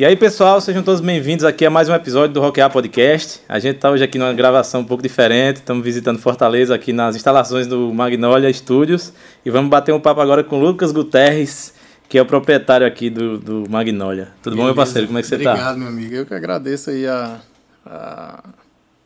E aí, pessoal, sejam todos bem-vindos aqui a mais um episódio do Rockear Podcast. A gente está hoje aqui numa gravação um pouco diferente, estamos visitando Fortaleza aqui nas instalações do Magnolia Studios e vamos bater um papo agora com o Lucas Guterres, que é o proprietário aqui do, do Magnolia. Tudo Beleza. bom, meu parceiro? Como é que você está? Obrigado, meu amigo. Eu que agradeço aí a, a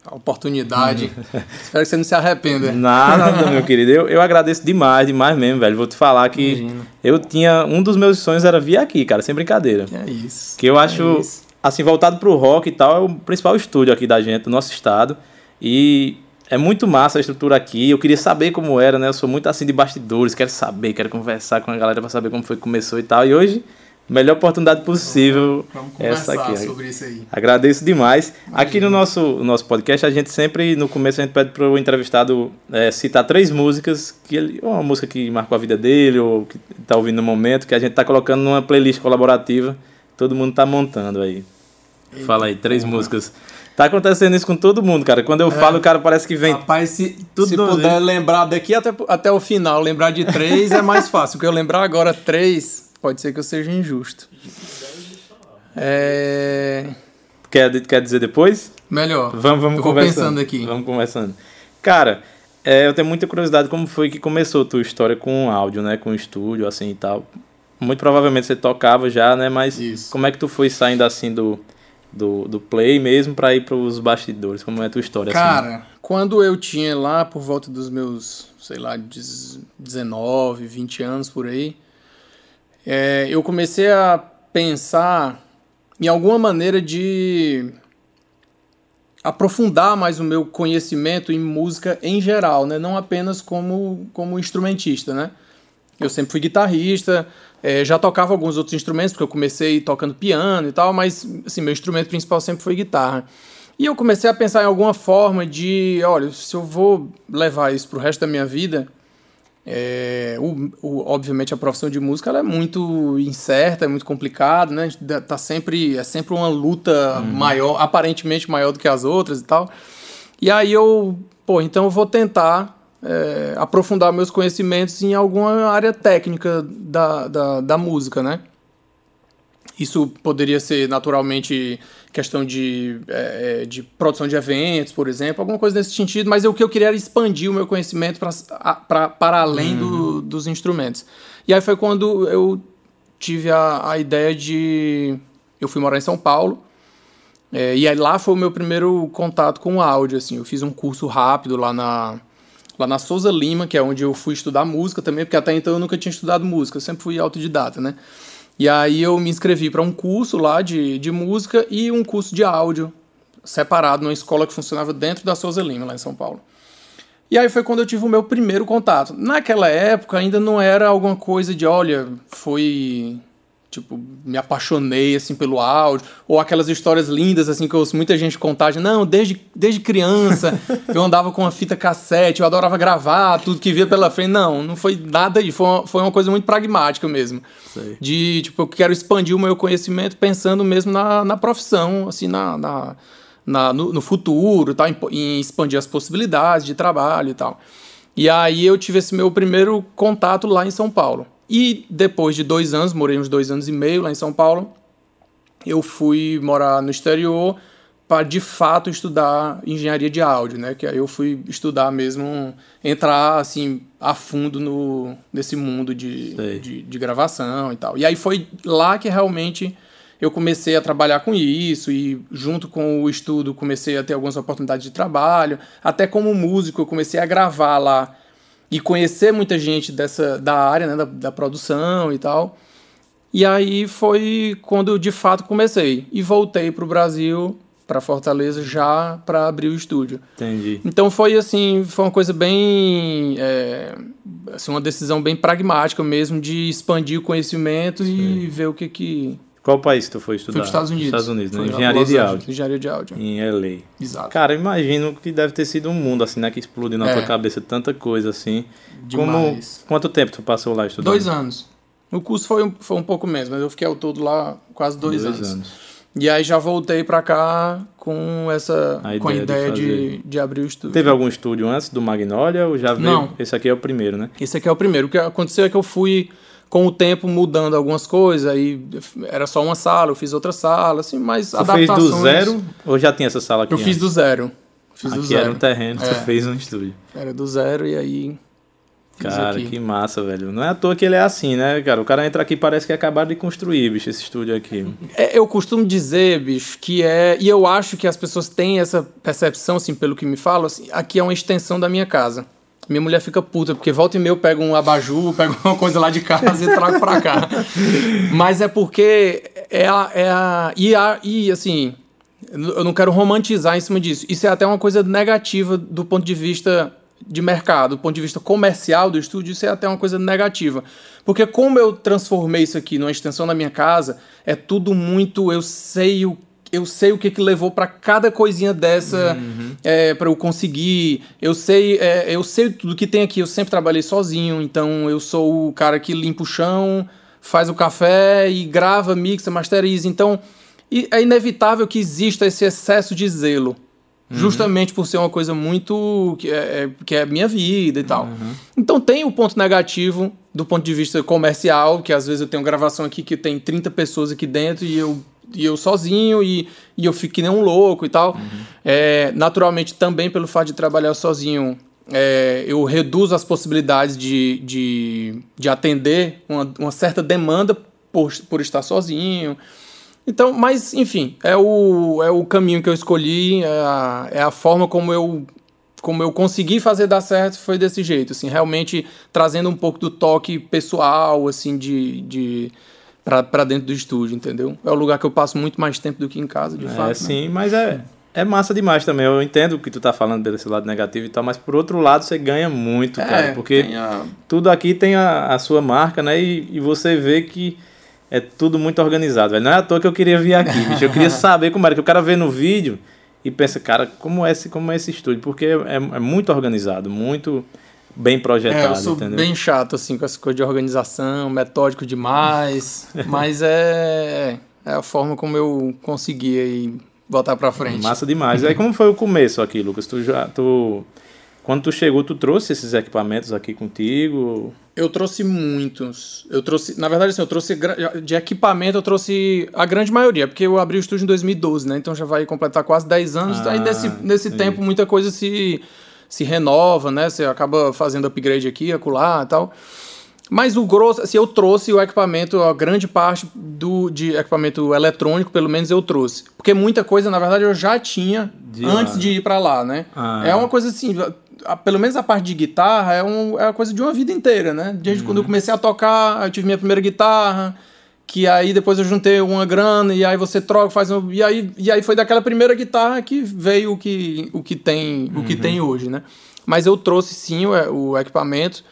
a oportunidade. Espero que você não se arrependa. Nada, nada, meu querido. Eu, eu agradeço demais, demais mesmo, velho. Vou te falar que Imagina. eu tinha. Um dos meus sonhos era vir aqui, cara, sem brincadeira. Que é isso. Que eu acho, é assim, voltado pro rock e tal, é o principal estúdio aqui da gente, do nosso estado. E é muito massa a estrutura aqui. Eu queria saber como era, né? Eu sou muito assim de bastidores, quero saber, quero conversar com a galera para saber como foi que começou e tal. E hoje melhor oportunidade possível. Vamos, vamos essa aqui. sobre isso aí. Agradeço demais. Imagina. Aqui no nosso, nosso podcast, a gente sempre, no começo, a gente pede para o entrevistado é, citar três músicas, que ele, ou uma música que marcou a vida dele, ou que está ouvindo no momento, que a gente está colocando numa playlist colaborativa. Todo mundo está montando aí. Eita, Fala aí, três músicas. Tá acontecendo isso com todo mundo, cara. Quando eu é. falo, o cara parece que vem. Rapaz, se, tudo se puder lembrar daqui até, até o final, lembrar de três é mais fácil. Porque eu lembrar agora três, Pode ser que eu seja injusto. É... Quer, quer dizer depois? Melhor. Vamos, vamos eu conversando. pensando aqui. Vamos conversando. Cara, é, eu tenho muita curiosidade como foi que começou a tua história com áudio, né? Com estúdio, assim e tal. Muito provavelmente você tocava já, né? Mas Isso. como é que tu foi saindo assim do, do, do play mesmo para ir para os bastidores? Como é a tua história? Assim? Cara, assim? quando eu tinha lá por volta dos meus, sei lá, 19, 20 anos por aí, é, eu comecei a pensar em alguma maneira de aprofundar mais o meu conhecimento em música em geral, né? não apenas como, como instrumentista. Né? Eu sempre fui guitarrista, é, já tocava alguns outros instrumentos, porque eu comecei tocando piano e tal, mas assim, meu instrumento principal sempre foi guitarra. E eu comecei a pensar em alguma forma de, olha, se eu vou levar isso para o resto da minha vida, é, o, o, obviamente a profissão de música é muito incerta, é muito complicada, né? Tá sempre, é sempre uma luta uhum. maior, aparentemente maior do que as outras e tal. E aí eu, pô, então eu vou tentar é, aprofundar meus conhecimentos em alguma área técnica da, da, da música, né? Isso poderia ser naturalmente questão de, é, é de produção de eventos, por exemplo, alguma coisa nesse sentido, mas o que eu queria era expandir o meu conhecimento pra, pra, para além uhum. do, dos instrumentos. E aí foi quando eu tive a, a ideia de. Eu fui morar em São Paulo. É, e aí lá foi o meu primeiro contato com o áudio, assim. Eu fiz um curso rápido lá na, lá na Souza Lima, que é onde eu fui estudar música também, porque até então eu nunca tinha estudado música, eu sempre fui autodidata, né? E aí eu me inscrevi para um curso lá de, de música e um curso de áudio separado numa escola que funcionava dentro da Souza Lima, lá em São Paulo. E aí foi quando eu tive o meu primeiro contato. Naquela época ainda não era alguma coisa de, olha, foi tipo, me apaixonei, assim, pelo áudio, ou aquelas histórias lindas, assim, que eu ouço muita gente contar, de, não, desde, desde criança eu andava com uma fita cassete, eu adorava gravar, tudo que via pela frente, não, não foi nada disso, foi uma, foi uma coisa muito pragmática mesmo, Sei. de, tipo, eu quero expandir o meu conhecimento pensando mesmo na, na profissão, assim, na, na, na no, no, futuro, tal, em, em expandir as possibilidades de trabalho e tal. E aí eu tive esse meu primeiro contato lá em São Paulo. E depois de dois anos, morei uns dois anos e meio lá em São Paulo, eu fui morar no exterior para de fato estudar engenharia de áudio, né? Que aí eu fui estudar mesmo, entrar assim a fundo no, nesse mundo de, de, de, gravação e tal. E aí foi lá que realmente eu comecei a trabalhar com isso e junto com o estudo comecei a ter algumas oportunidades de trabalho. Até como músico eu comecei a gravar lá e conhecer muita gente dessa da área, né, da, da produção e tal. E aí foi quando eu de fato comecei e voltei para o Brasil, para Fortaleza já para abrir o estúdio. Entendi. Então foi assim, foi uma coisa bem, é, assim, uma decisão bem pragmática mesmo de expandir o conhecimento Sim. e ver o que que qual país tu foi estudar? Para os Estados Unidos. Estados Unidos, né? Engenharia de áudio. Engenharia de áudio. Em LA. Exato. Cara, imagino que deve ter sido um mundo assim, né? Que explodiu na é. tua cabeça tanta coisa assim. Demais. Como, quanto tempo tu passou lá estudando? Dois anos. O curso foi, foi um pouco menos, mas eu fiquei ao todo lá quase dois, dois anos. anos. E aí já voltei para cá com essa a com a ideia de, de, de, abrir o estúdio. Teve algum estúdio antes do Magnolia ou já veio? Não. Esse aqui é o primeiro, né? Esse aqui é o primeiro. O que aconteceu é que eu fui com o tempo mudando algumas coisas, aí era só uma sala, eu fiz outra sala, assim, mas Você adaptações... fez do zero ou já tinha essa sala aqui? Eu antes? fiz do zero. Fiz aqui do zero. era um terreno, é. você fez um estúdio. Era do zero e aí Cara, que massa, velho. Não é à toa que ele é assim, né, cara? O cara entra aqui parece que é acabado de construir, bicho, esse estúdio aqui. É, eu costumo dizer, bicho, que é. E eu acho que as pessoas têm essa percepção, assim, pelo que me falam, assim, aqui é uma extensão da minha casa. Minha mulher fica puta, porque volta e meia eu pego um abajur, pego uma coisa lá de casa e trago pra cá. Mas é porque é a. É a, e, a e assim, eu não quero romantizar em cima disso. Isso é até uma coisa negativa do ponto de vista de mercado, do ponto de vista comercial do estúdio, isso é até uma coisa negativa. Porque como eu transformei isso aqui numa extensão da minha casa, é tudo muito. Eu sei o eu sei o que, que levou para cada coisinha dessa uhum. é, para eu conseguir. Eu sei, é, eu sei tudo que tem aqui. Eu sempre trabalhei sozinho, então eu sou o cara que limpa o chão, faz o café e grava, mixa, masteriza. Então é inevitável que exista esse excesso de zelo. Uhum. Justamente por ser uma coisa muito. que é, é, que é minha vida e tal. Uhum. Então tem o ponto negativo do ponto de vista comercial, que às vezes eu tenho gravação aqui que tem 30 pessoas aqui dentro e eu, e eu sozinho e, e eu fico que nem um louco e tal. Uhum. É, naturalmente, também pelo fato de trabalhar sozinho, é, eu reduzo as possibilidades de, de, de atender uma, uma certa demanda por, por estar sozinho. Então, mas, enfim, é o, é o caminho que eu escolhi, é a, é a forma como eu como eu consegui fazer dar certo foi desse jeito, assim, realmente trazendo um pouco do toque pessoal, assim, de, de para dentro do estúdio, entendeu? É o lugar que eu passo muito mais tempo do que em casa, de é, fato. É, sim, né? mas é, é massa demais também. Eu entendo o que tu tá falando desse lado negativo e tal, mas por outro lado você ganha muito, é, cara, porque a... tudo aqui tem a, a sua marca, né? E, e você vê que é tudo muito organizado, velho. Não é à toa que eu queria vir aqui, bicho. Eu queria saber como era, que o cara vê no vídeo e pensa, cara, como é esse, como é esse estúdio? Porque é, é muito organizado, muito bem projetado, é, eu sou entendeu? bem chato, assim, com essa coisa de organização, metódico demais, mas é, é a forma como eu consegui aí botar pra frente. Massa demais. aí como foi o começo aqui, Lucas? Tu já, tu... Quando tu chegou, tu trouxe esses equipamentos aqui contigo? Eu trouxe muitos. Eu trouxe, na verdade, assim, eu trouxe de equipamento, eu trouxe a grande maioria, porque eu abri o estúdio em 2012, né? Então já vai completar quase 10 anos. Ah, aí nesse, nesse tempo muita coisa se, se renova, né? Você acaba fazendo upgrade aqui, acolá e tal. Mas o grosso, assim, eu trouxe o equipamento, a grande parte do, de equipamento eletrônico, pelo menos eu trouxe. Porque muita coisa, na verdade, eu já tinha de antes lá. de ir para lá, né? Ah. É uma coisa assim, pelo menos a parte de guitarra é, um, é uma coisa de uma vida inteira, né? Desde uhum. quando eu comecei a tocar, eu tive minha primeira guitarra, que aí depois eu juntei uma grana e aí você troca, faz um, e aí e aí foi daquela primeira guitarra que veio o que o que tem, uhum. o que tem hoje, né? Mas eu trouxe sim o, o equipamento.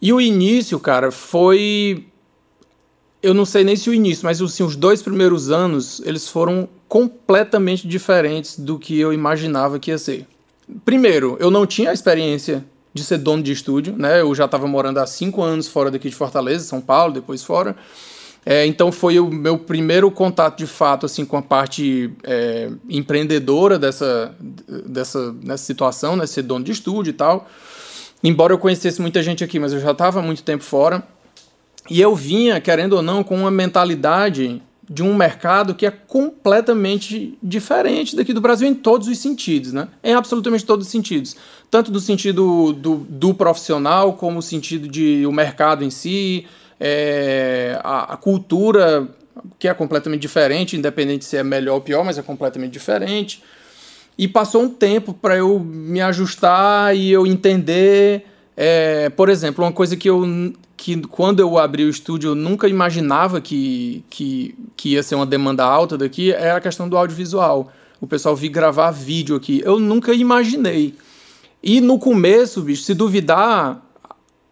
E o início, cara, foi eu não sei nem se o início, mas assim, os dois primeiros anos, eles foram completamente diferentes do que eu imaginava que ia ser. Primeiro, eu não tinha a experiência de ser dono de estúdio, né? Eu já estava morando há cinco anos fora daqui de Fortaleza, São Paulo, depois fora. É, então foi o meu primeiro contato de fato assim com a parte é, empreendedora dessa, dessa situação, né? Ser dono de estúdio e tal. Embora eu conhecesse muita gente aqui, mas eu já estava muito tempo fora. E eu vinha, querendo ou não, com uma mentalidade de um mercado que é completamente diferente daqui do Brasil em todos os sentidos, né? Em absolutamente todos os sentidos. Tanto do sentido do, do profissional, como o sentido de o mercado em si, é, a, a, cultura, que é completamente diferente, independente se é melhor ou pior, mas é completamente diferente. E passou um tempo para eu me ajustar e eu entender. É, por exemplo, uma coisa que eu que quando eu abri o estúdio eu nunca imaginava que, que, que ia ser uma demanda alta daqui é a questão do audiovisual. O pessoal vir gravar vídeo aqui. Eu nunca imaginei. E no começo, bicho, se duvidar,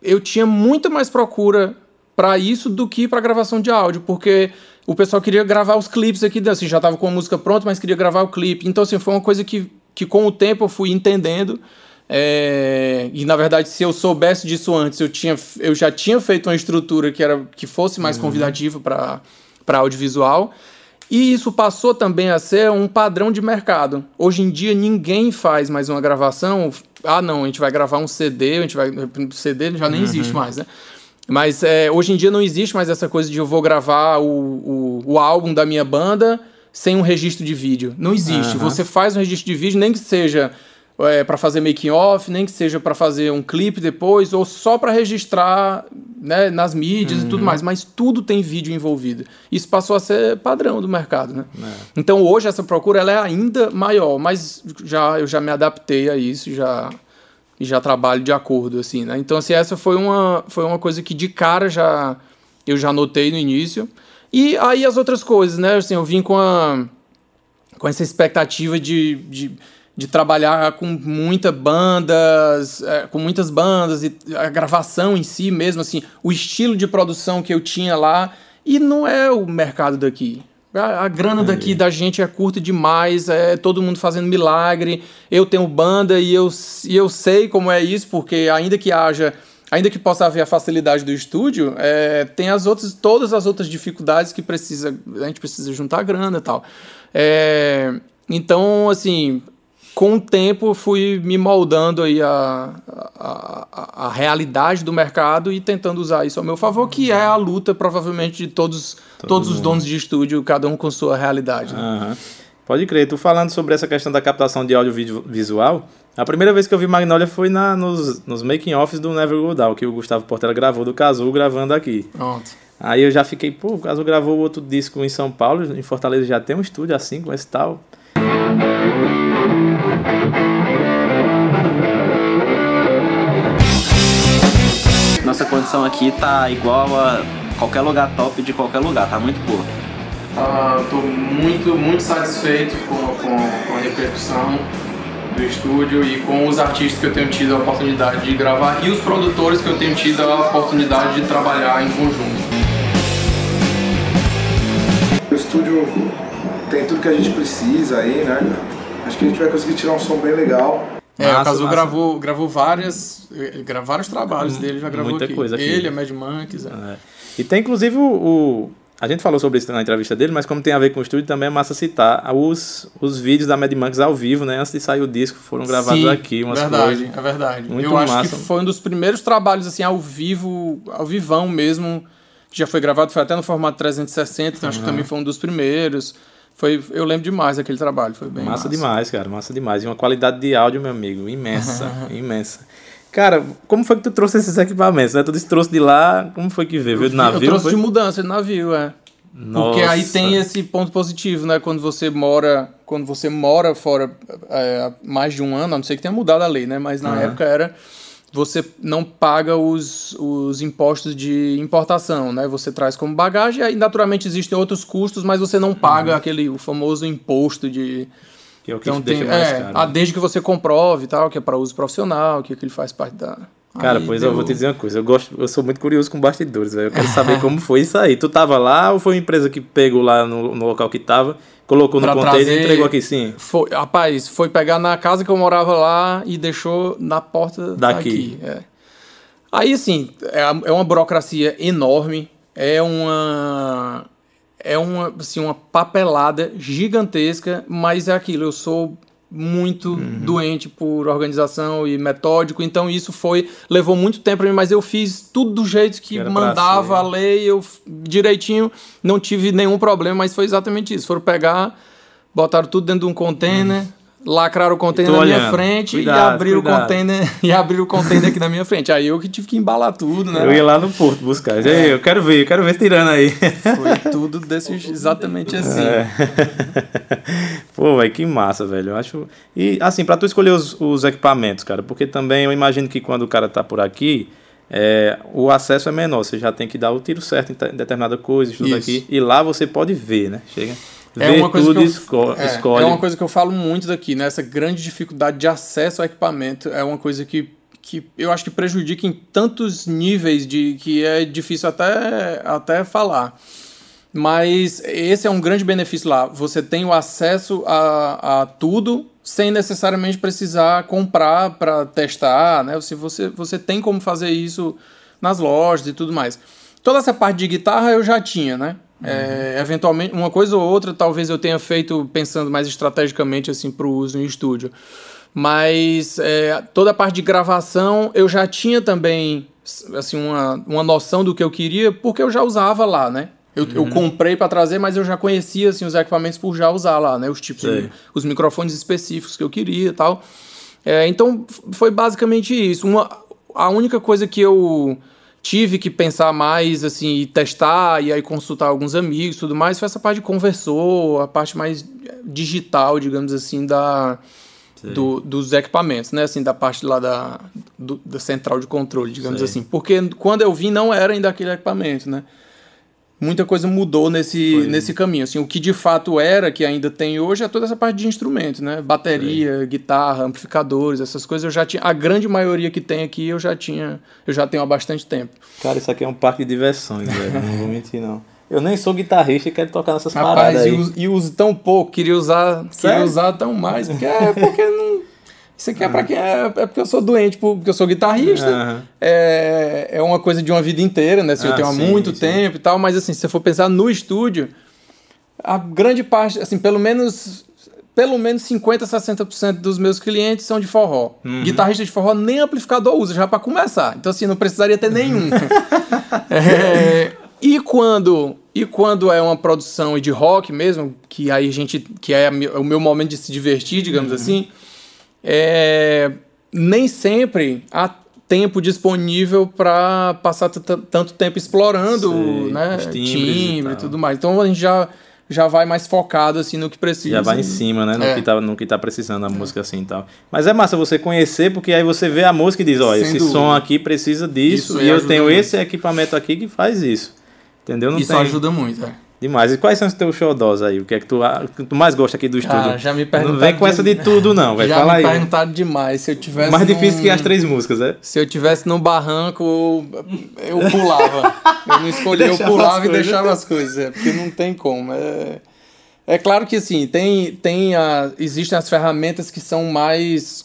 eu tinha muito mais procura para isso do que para gravação de áudio, porque o pessoal queria gravar os clipes aqui, assim, já tava com a música pronta, mas queria gravar o clipe. Então, assim, foi uma coisa que, que com o tempo eu fui entendendo é, e na verdade, se eu soubesse disso antes, eu, tinha, eu já tinha feito uma estrutura que, era, que fosse mais uhum. convidativa para audiovisual. E isso passou também a ser um padrão de mercado. Hoje em dia, ninguém faz mais uma gravação. Ah, não, a gente vai gravar um CD, a gente vai. CD já nem uhum. existe mais, né? Mas é, hoje em dia não existe mais essa coisa de eu vou gravar o, o, o álbum da minha banda sem um registro de vídeo. Não existe. Uhum. Você faz um registro de vídeo, nem que seja é, para fazer making off, nem que seja para fazer um clipe depois, ou só para registrar né, nas mídias uhum. e tudo uhum. mais, mas tudo tem vídeo envolvido. Isso passou a ser padrão do mercado, né? É. Então hoje essa procura ela é ainda maior, mas já eu já me adaptei a isso, já e já trabalho de acordo assim, né? Então assim, essa foi uma foi uma coisa que de cara já eu já notei no início. E aí as outras coisas, né? Assim, eu vim com a com essa expectativa de, de de trabalhar com muitas bandas, é, com muitas bandas e a gravação em si mesmo, assim, o estilo de produção que eu tinha lá e não é o mercado daqui. A, a grana daqui da gente é curta demais, é todo mundo fazendo milagre. Eu tenho banda e eu, e eu sei como é isso, porque ainda que haja ainda que possa haver a facilidade do estúdio, é, tem as outras, todas as outras dificuldades que precisa, a gente precisa juntar grana e tal. É, então, assim, com o tempo fui me moldando aí a, a, a, a, realidade do mercado e tentando usar isso ao meu favor, que é a luta provavelmente de todos, Todo todos os donos de estúdio, cada um com sua realidade. Né? Uhum. Pode crer, tu falando sobre essa questão da captação de audiovisual, a primeira vez que eu vi Magnolia foi na, nos, nos making offs do Never Go Down, que o Gustavo Portela gravou do Cazu gravando aqui. Pronto. Aí eu já fiquei, pô, o Cazu gravou outro disco em São Paulo, em Fortaleza já tem um estúdio assim, com esse tal. Nossa condição aqui tá igual a qualquer lugar top de qualquer lugar, tá muito boa. Ah, tô muito, muito satisfeito com, com, com, a repercussão do estúdio e com os artistas que eu tenho tido a oportunidade de gravar e os produtores que eu tenho tido a oportunidade de trabalhar em conjunto. O estúdio tem tudo que a gente precisa aí, né? Acho que a gente vai conseguir tirar um som bem legal. É, massa, o Cazu gravou, gravou várias, vários trabalhos dele, já gravou Muita aqui. coisa aqui. Ele, a Mad Monkeys. É. É. E tem inclusive o, o, A gente falou sobre isso na entrevista dele, mas como tem a ver com o estúdio, também é massa citar os, os vídeos da Mad Monkeys ao vivo, né? Antes de sair o disco, foram gravados Sim, aqui. Umas verdade, coisas. é verdade. Muito Eu massa. acho que foi um dos primeiros trabalhos assim ao vivo, ao vivão mesmo, que já foi gravado, foi até no formato 360, então uhum. acho que também foi um dos primeiros. Foi, eu lembro demais daquele trabalho, foi bem massa. Massa demais, cara, massa demais. E uma qualidade de áudio, meu amigo, imensa, imensa. Cara, como foi que tu trouxe esses equipamentos, né? Tu disse trouxe de lá, como foi que veio? Veio do navio? Eu trouxe foi? de mudança de navio, é. Nossa. Porque aí tem esse ponto positivo, né? Quando você mora, quando você mora fora é, mais de um ano, a não sei que tenha mudado a lei, né? Mas na uhum. época era você não paga os, os impostos de importação, né? Você traz como bagagem, aí naturalmente existem outros custos, mas você não paga uhum. aquele o famoso imposto de que é o que então, tem, mais é, caro. A, desde que você comprove tal, que é para uso profissional, que ele faz parte da Cara, aí pois deu... eu vou te dizer uma coisa, eu gosto, eu sou muito curioso com bastidores, velho. Eu quero saber como foi isso aí. Tu tava lá ou foi uma empresa que pegou lá no, no local que tava, colocou no pra container trazer... e entregou aqui sim? Foi, rapaz, foi pegar na casa que eu morava lá e deixou na porta daqui. daqui é. Aí, assim, é, é uma burocracia enorme, é uma é uma, assim, uma papelada gigantesca, mas é aquilo, eu sou muito uhum. doente por organização e metódico, então isso foi levou muito tempo para mim, mas eu fiz tudo do jeito que, mandava a lei, eu direitinho, não tive nenhum problema, mas foi exatamente isso. Foram pegar, botaram tudo dentro de um container, uhum lacraram o container na minha frente cuidado, e abriram o container e abriram o container aqui na minha frente. Aí eu que tive que embalar tudo, né? Eu ia lá no porto buscar. É. Eu quero ver, eu quero ver tirando aí. Foi tudo desse exatamente assim. É. Pô, velho, que massa, velho. Eu acho. E assim, para tu escolher os, os equipamentos, cara, porque também eu imagino que quando o cara tá por aqui, é, o acesso é menor, você já tem que dar o tiro certo em determinada coisa, tudo aqui. E lá você pode ver, né? Chega é uma coisa que eu, esco é, escolhe. É uma coisa que eu falo muito daqui, né? Essa grande dificuldade de acesso ao equipamento é uma coisa que, que eu acho que prejudica em tantos níveis de que é difícil até, até falar. Mas esse é um grande benefício lá. Você tem o acesso a, a tudo sem necessariamente precisar comprar para testar, né? Se você, você tem como fazer isso nas lojas e tudo mais. Toda essa parte de guitarra eu já tinha, né? É, eventualmente, uma coisa ou outra, talvez eu tenha feito pensando mais estrategicamente assim para o uso em estúdio. Mas é, toda a parte de gravação eu já tinha também assim, uma, uma noção do que eu queria, porque eu já usava lá, né? Eu, eu comprei para trazer, mas eu já conhecia assim, os equipamentos por já usar lá, né? Os tipos, de, os microfones específicos que eu queria e tal. É, então foi basicamente isso. Uma, a única coisa que eu tive que pensar mais, assim, e testar, e aí consultar alguns amigos e tudo mais, foi essa parte de conversor, a parte mais digital, digamos assim, da, do- dos equipamentos, né? Assim, da parte lá da, do- da central de controle, digamos Sei. assim. Porque quando eu vim não era ainda aquele equipamento, né? Muita coisa mudou nesse, nesse caminho. Assim, o que de fato era, que ainda tem hoje, é toda essa parte de instrumentos, né? Bateria, guitarra, amplificadores, essas coisas eu já tinha. A grande maioria que tem aqui eu já tinha, eu já tenho há bastante tempo. Cara, isso aqui é um parque de diversões, velho. Não vou mentir, não. Eu nem sou guitarrista e quero tocar nessas Rapaz, paradas e aí. uso, e uso tão pouco, queria usar, queria Sério? usar tão mais, porque é porque não. Isso aqui é pra quem é, é porque eu sou doente, porque eu sou guitarrista. Aham. É, é uma coisa de uma vida inteira, né? Assim, eu Ah, tenho há sim, muito sim. tempo e tal, mas assim, se você for pensar no estúdio, a grande parte, assim, pelo menos pelo menos 50, 60% dos meus clientes são de forró. Uhum. Guitarrista de forró nem amplificador usa, já pra começar. Então assim, não precisaria ter nenhum. É, e quando e quando é uma produção de rock mesmo, que aí a gente que é o meu momento de se divertir, digamos assim, é, nem sempre há tempo disponível para passar tanto tempo explorando, Sei, né, os timbres e timbre e tal. tudo mais. Então a gente já já vai mais focado assim no que precisa. Já vai em cima, né? No, É. que tá, no que tá precisando a música assim e tal. Mas é massa você conhecer, porque aí você vê a música e diz, ó, Sem esse dúvida. som aqui precisa disso, Isso e eu tenho muito. esse equipamento aqui que faz isso. Entendeu? Não Isso tem ajuda muito, é. Demais. E quais são os teus xodós aí? O que é que tu, que tu mais gosta aqui do estúdio? Cara, já me não perguntaram vem com essa de tudo, não. Vai já falar me aí. perguntaram demais. Se eu tivesse Mais difícil num- que as três músicas, é? Se eu tivesse num barranco, eu pulava. Eu não escolhia, eu pulava e coisas. deixava as coisas, é, porque não tem como. É, é claro que assim, tem, tem a, existem as ferramentas que são mais.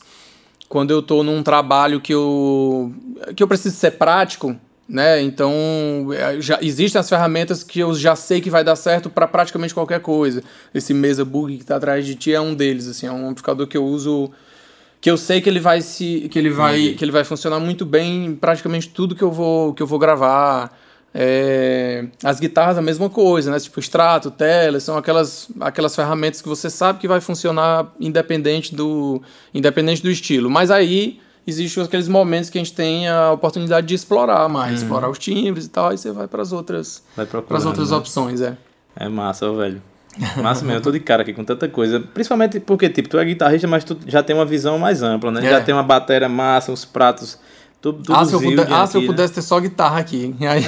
Quando eu tô num trabalho que eu, que eu preciso ser prático, né? Então, é, já existem as ferramentas que eu já sei que vai dar certo para praticamente qualquer coisa. Esse Mesa Bug que tá atrás de ti é um deles, assim, é um amplificador que eu uso que eu sei que ele vai se que ele vai que ele vai funcionar muito bem em praticamente tudo que eu vou que eu vou gravar É, as guitarras a mesma coisa né tipo extrato tele são aquelas aquelas ferramentas que você sabe que vai funcionar independente do independente do estilo mas aí existem aqueles momentos que a gente tem a oportunidade de explorar mais explorar os timbres e tal aí você vai para as outras Vai para procurar. as outras opções é É massa, ó, velho. Massa mesmo, eu tô de cara aqui com tanta coisa. Principalmente porque, tipo, tu é guitarrista, mas tu já tem uma visão mais ampla, né? É. Já tem uma bateria massa, uns pratos, tudo, tudo Ah, se eu, puder- ah, se eu aqui, né? pudesse ter só guitarra aqui. Aí-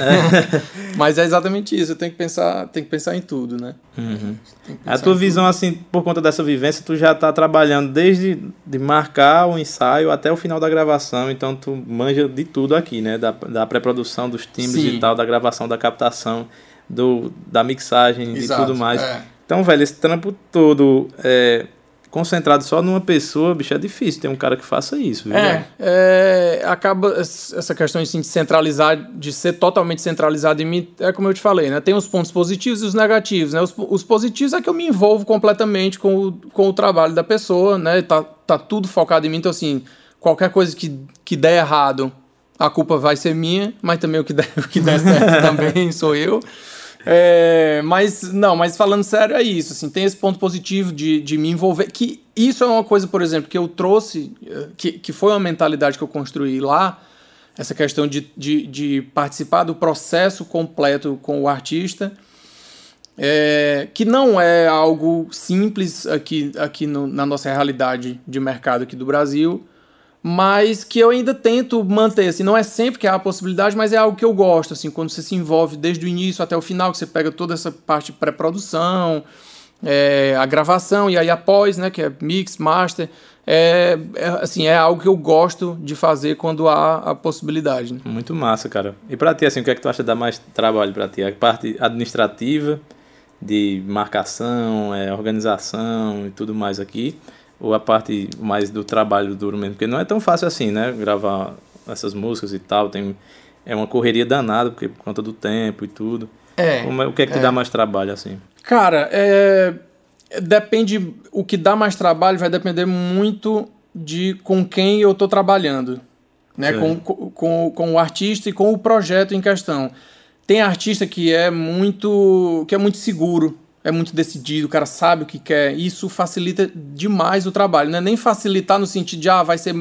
Mas é exatamente isso, eu tenho que pensar, tem que pensar em tudo, né? Uhum. Tem A tua visão, assim, por conta dessa vivência, tu já tá trabalhando desde de marcar o ensaio até o final da gravação, então tu manja de tudo aqui, né? Da, da pré-produção, dos timbres Sim. e tal, da gravação, da captação, do, da mixagem e tudo mais. é. Então, velho, esse trampo todo é, concentrado só numa pessoa, bicho, é difícil ter um cara que faça isso, viu? É, é, acaba essa questão assim, de centralizar, de ser totalmente centralizado em mim, é como eu te falei, né? Tem os pontos positivos e os negativos, né? Os, os positivos é que eu me envolvo completamente com o, com o trabalho da pessoa, né? Tá, tá tudo focado em mim, então assim, qualquer coisa que, que der errado, a culpa vai ser minha, mas também o que der, o que der certo também sou eu. É, mas não, mas falando sério é isso, assim, tem esse ponto positivo de, de me envolver, que isso é uma coisa, por exemplo, que eu trouxe, eh, que, que foi uma mentalidade que eu construí lá, essa questão de, de, de participar do processo completo com o artista, é, que não é algo simples aqui, aqui no- na nossa realidade de mercado aqui do Brasil, mas que eu ainda tento manter, assim, não é sempre que há a possibilidade, mas é algo que eu gosto, assim, quando você se envolve desde o início até o final, que você pega toda essa parte de pré-produção, é, a gravação, e aí após, né, que é mix, master, é, é, assim, é algo que eu gosto de fazer quando há a possibilidade. né? Muito massa, cara. E pra ti, assim, o que é que tu acha que dá mais trabalho pra ti? A parte administrativa, de marcação, é, organização e tudo mais aqui? Ou a parte mais do trabalho duro mesmo? Porque não é tão fácil assim, né? Gravar essas músicas e tal. Tem, é uma correria danada, porque por conta do tempo e tudo. É, Como é- o que é que te dá mais trabalho, assim? Cara, é, depende. O que dá mais trabalho vai depender muito de com quem eu tô trabalhando. né? Com, com, com o artista e com o projeto em questão. Tem artista que é muito que é muito seguro, é muito decidido, o cara sabe o que quer. Isso facilita demais o trabalho, não é nem facilitar no sentido de ah, vai ser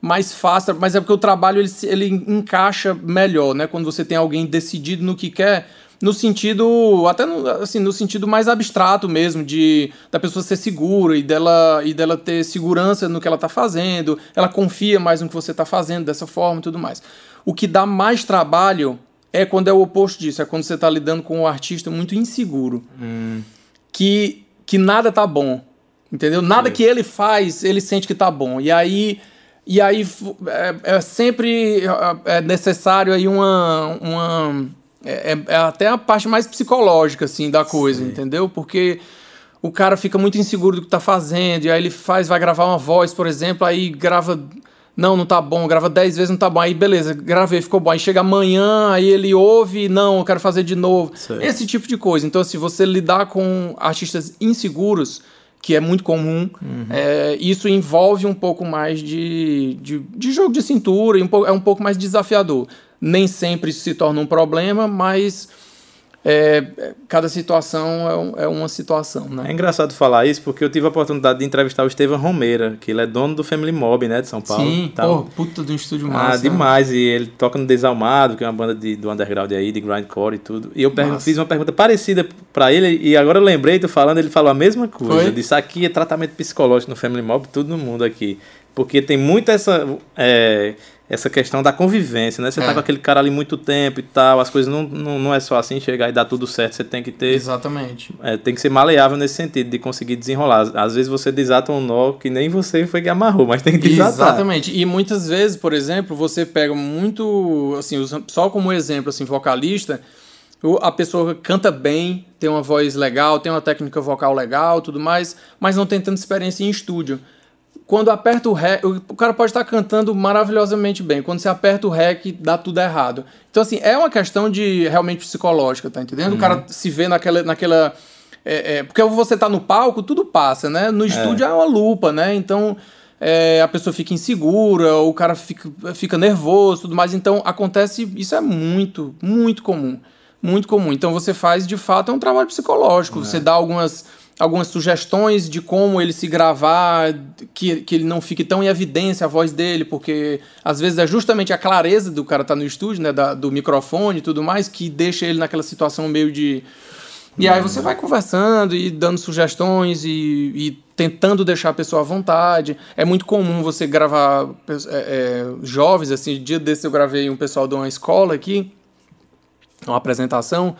mais fácil, mas é porque o trabalho ele, ele encaixa melhor, né? Quando você tem alguém decidido no que quer, no sentido até no, assim no sentido mais abstrato mesmo de da pessoa ser segura e dela e dela ter segurança no que ela está fazendo ela confia mais no que você está fazendo dessa forma e tudo mais o que dá mais trabalho é quando é o oposto disso é quando você está lidando com um artista muito inseguro hum. que que nada tá bom entendeu nada que ele faz ele sente que tá bom e aí e aí é, é sempre é, é necessário aí uma, uma é, é, é, até a parte mais psicológica, assim, da coisa, Sim. entendeu? Porque o cara fica muito inseguro do que tá fazendo, e aí ele faz, vai gravar uma voz, por exemplo, aí grava. Não, não tá bom, grava 10 vezes, não tá bom. Aí beleza, gravei, ficou bom. Aí chega amanhã, aí ele ouve, não, eu quero fazer de novo. Esse tipo de coisa. Então, se assim, você lidar com artistas inseguros, que é muito comum. Uhum. É, isso envolve um pouco mais de, de, de jogo de cintura, um pouco, é um pouco mais desafiador. Nem sempre isso se torna um problema, mas é, cada situação é, é, uma situação, né? É engraçado falar isso porque eu tive a oportunidade de entrevistar o Estevam Romeira, que ele é dono do Family Mob, né, de São Paulo. Sim, pô, puta de um estúdio ah, massa. Ah, demais, e ele toca no Desalmado, que é uma banda de, do underground aí, de grindcore e tudo. E eu fiz uma pergunta parecida para ele e agora eu lembrei, tô falando, ele falou a mesma coisa. Foi? Disse, aqui é tratamento psicológico no Family Mob, todo mundo aqui. Porque tem muito essa... É, essa questão da convivência, né? Você tá é. tá com aquele cara ali muito tempo e tal, as coisas não, não, não é só assim chegar e dar tudo certo, você tem que ter. Exatamente. É, tem que ser maleável nesse sentido, de conseguir desenrolar. Às vezes você desata um nó que nem você foi que amarrou, mas tem que desatar. Exatamente. E muitas vezes, por exemplo, você pega muito, assim, só como exemplo, assim, vocalista, a pessoa canta bem, tem uma voz legal, tem uma técnica vocal legal, tudo mais, mas não tem tanta experiência em estúdio quando aperta o REC, o cara pode estar cantando maravilhosamente bem. Quando você aperta o REC, dá tudo errado. Então, assim, é uma questão de realmente psicológica, tá entendendo? Uhum. O cara se vê naquela. naquela é, é, porque você tá no palco, tudo passa, né? No é. estúdio é, é uma lupa, né? Então. É, a pessoa fica insegura, o cara fica, fica nervoso, tudo mais. Então acontece, isso é muito, muito comum, muito comum. Então você faz de fato é um trabalho psicológico. É. Você dá algumas algumas sugestões de como ele se gravar, que, que ele não fique tão em evidência a voz dele, porque às vezes é justamente a clareza do cara estar tá no estúdio, né, da, do microfone e tudo mais, que deixa ele naquela situação meio de. E aí você vai conversando e dando sugestões e, e tentando deixar a pessoa à vontade. É muito comum você gravar é, é, jovens, assim, dia desse eu gravei um pessoal de uma escola aqui, uma apresentação,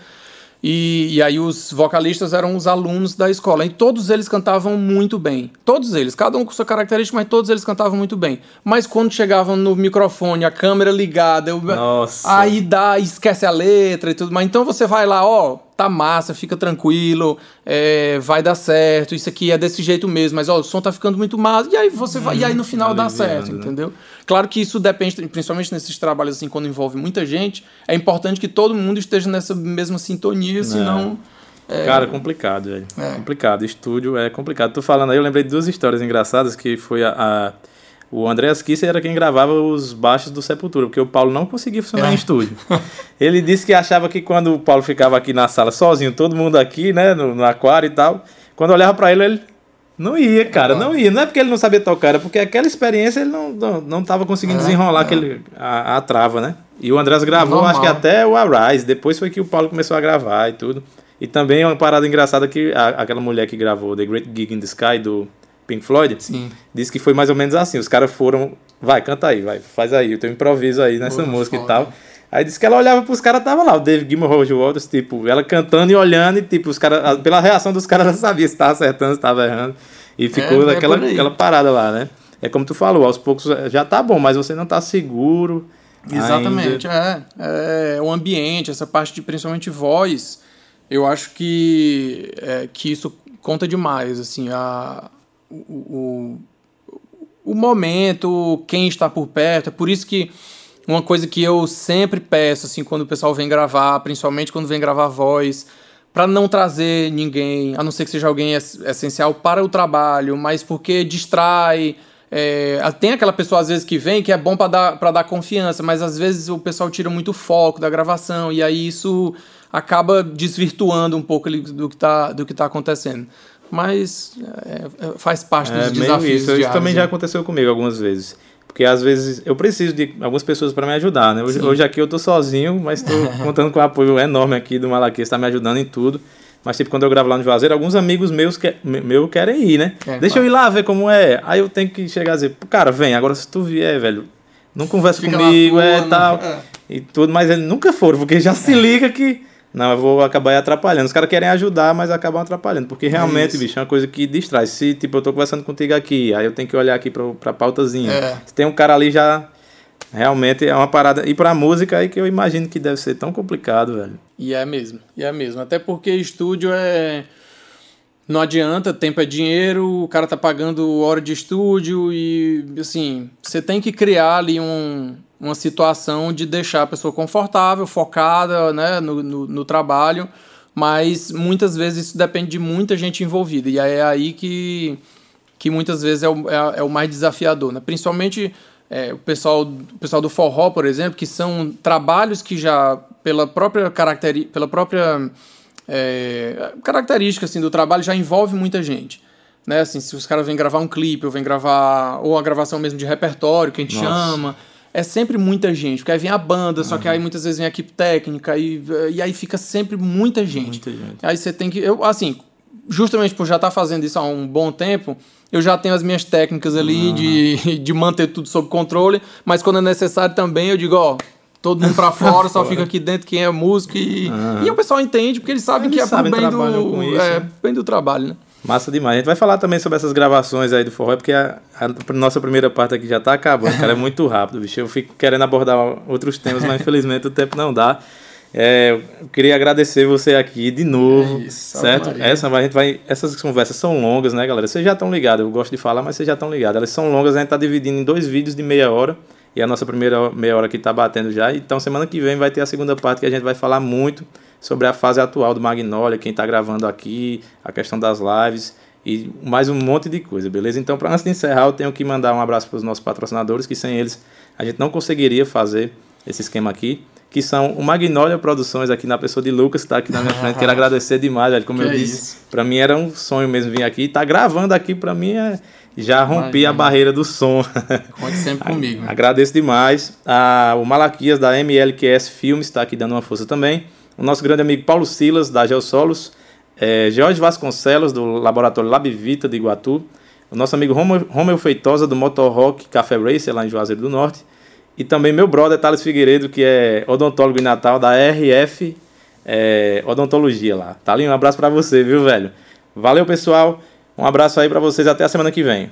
e, e, aí os vocalistas eram os alunos da escola. E todos eles cantavam muito bem. Todos eles, cada um com sua característica, mas todos eles cantavam muito bem. Mas quando chegavam no microfone, a câmera ligada, eu, aí dá, esquece a letra e tudo mais. Então você vai lá, ó, tá massa, fica tranquilo, é, vai dar certo, isso aqui é desse jeito mesmo, mas ó, o som tá ficando muito massa, e aí você vai, e aí no final dá certo, né? entendeu? Claro que isso depende, principalmente nesses trabalhos assim, quando envolve muita gente, é importante que todo mundo esteja nessa mesma sintonia, senão. É... Cara, complicado, velho. É. Complicado. Estúdio é complicado. Tô falando aí, eu lembrei de duas histórias engraçadas que foi a, a o Andreas Kisser era quem gravava os baixos do Sepultura, porque o Paulo não conseguia funcionar é. em estúdio. Ele disse que achava que quando o Paulo ficava aqui na sala sozinho, todo mundo aqui, né, no, no aquário e tal, quando olhava para ele, ele não ia, cara, não ia. Não é porque ele não sabia tocar, é porque aquela experiência ele não, não, não tava conseguindo é, desenrolar é. Aquele, a, a, trava, né? E o Andrés gravou, Normal. acho que até o Arise, depois foi que o Paulo começou a gravar e tudo. E também uma parada engraçada que a, aquela mulher que gravou The Great Gig in the Sky do Pink Floyd, Sim. disse que foi mais ou menos assim. Os caras foram, vai, canta aí, vai, faz aí o teu improviso aí nessa Boa, música foda. e tal. Aí disse que ela olhava pros caras, tava lá, o David Gilmour, Roger Waters, tipo, ela cantando e olhando, e tipo, os caras, pela reação dos caras, ela sabia se tava acertando, se tava errando. E ficou é, aquela, é aquela parada lá, né? É como tu falou, aos poucos já tá bom, mas você não tá seguro. Exatamente, ainda. é. É o ambiente, essa parte de principalmente voz, eu acho que, é, que isso conta demais, assim, a, o, o, momento, quem está por perto. É por isso que uma coisa que eu sempre peço, assim, quando o pessoal vem gravar, principalmente quando vem gravar voz, para não trazer ninguém, a não ser que seja alguém essencial para o trabalho, mas porque distrai. É, tem aquela pessoa às vezes que vem que é bom para dar, dar confiança, mas às vezes o pessoal tira muito foco da gravação e aí isso acaba desvirtuando um pouco do que está do que tá acontecendo. Mas é, é faz parte dos é, desafios. Isso, isso também já né? aconteceu comigo algumas vezes. Porque às vezes eu preciso de algumas pessoas para me ajudar, né? Hoje, hoje, aqui eu tô sozinho, mas estou contando com o apoio enorme aqui do Malaquias, está me ajudando em tudo. Mas, tipo, quando eu gravo lá no Juazeiro, alguns amigos meus, que, meu querem ir, né? É, Deixa claro. eu ir lá ver como é. Aí eu tenho que chegar e dizer, cara, vem, agora se tu vier, velho, não conversa Fica comigo, é tal. É. E tudo, mas eles nunca foram, porque já se liga que. Não, eu vou acabar atrapalhando. Os caras querem ajudar, mas acabam atrapalhando. Porque realmente, bicho, é uma coisa que distrai. Se, tipo, eu tô conversando contigo aqui, aí eu tenho que olhar aqui pra, pra pautazinha. É. Se tem um cara ali já Realmente é uma parada. E pra música aí que eu imagino que deve ser tão complicado, velho. E é mesmo, e é mesmo. Até porque estúdio é. Não adianta, tempo é dinheiro, o cara tá pagando hora de estúdio e, assim, você tem que criar ali um, uma situação de deixar a pessoa confortável, focada né, no, no, no trabalho, mas muitas vezes isso depende de muita gente envolvida. E é aí que, que muitas vezes é o, é, é o mais desafiador, né? Principalmente é, o, pessoal, o pessoal do forró, por exemplo, que são trabalhos que já, pela própria, caracteri pela própria é, característica assim, do trabalho, já envolve muita gente. Né? Assim, se os caras vêm gravar um clipe, ou vêm gravar, ou a gravação mesmo de repertório, que a gente Nossa. chama, é sempre muita gente, porque aí vem a banda, uhum. só que aí muitas vezes vem a equipe técnica, e, e aí fica sempre muita gente. Muita gente. Aí você tem que. Eu, assim, justamente por já estar tá fazendo isso há um bom tempo, eu já tenho as minhas técnicas ali uhum. de, de manter tudo sob controle, mas quando é necessário também eu digo, ó, todo mundo para fora, só fica aqui dentro quem é músico e, uhum. e o pessoal entende porque eles sabem eles que é sabem bem do, isso, é, né? bem do trabalho, né? Massa demais. A gente vai falar também sobre essas gravações aí do forró, porque a, a nossa primeira parte aqui já tá acabando, cara, é muito rápido, bicho. Eu fico querendo abordar outros temas, mas infelizmente o tempo não dá. É, eu queria agradecer você aqui de novo, é isso, certo? Essa, a gente vai, essas conversas são longas, né, galera? Vocês já estão ligados, eu gosto de falar, mas vocês já estão ligados. Elas são longas, a gente está dividindo em dois vídeos de meia hora, e a nossa primeira meia hora aqui está batendo já. Então, semana que vem vai ter a segunda parte que a gente vai falar muito sobre a fase atual do Magnolia, quem está gravando aqui, a questão das lives e mais um monte de coisa, beleza? Então, para antes de encerrar, eu tenho que mandar um abraço para os nossos patrocinadores, que sem eles a gente não conseguiria fazer esse esquema aqui que são o Magnolia Produções, aqui na pessoa de Lucas, que está aqui na minha frente. Quero agradecer demais, velho. Como que eu é disse, para mim era um sonho mesmo vir aqui. Tá gravando aqui, para mim é. Já rompi Imagina. a barreira do som. Conte sempre comigo. Agradeço demais. Ah, o Malaquias da MLQS Filmes está aqui dando uma força também. O nosso grande amigo Paulo Silas, da Geossolos. É, Jorge Vasconcelos, do Laboratório Labvita de Iguatu. O nosso amigo Romeu Feitosa, do Motor Rock Café Racer, lá em Juazeiro do Norte. E também meu brother Thales Figueiredo, que é odontólogo em Natal da RF é, Odontologia lá. Ali, um abraço para você, viu, velho? Valeu, pessoal. Um abraço aí para vocês até a semana que vem.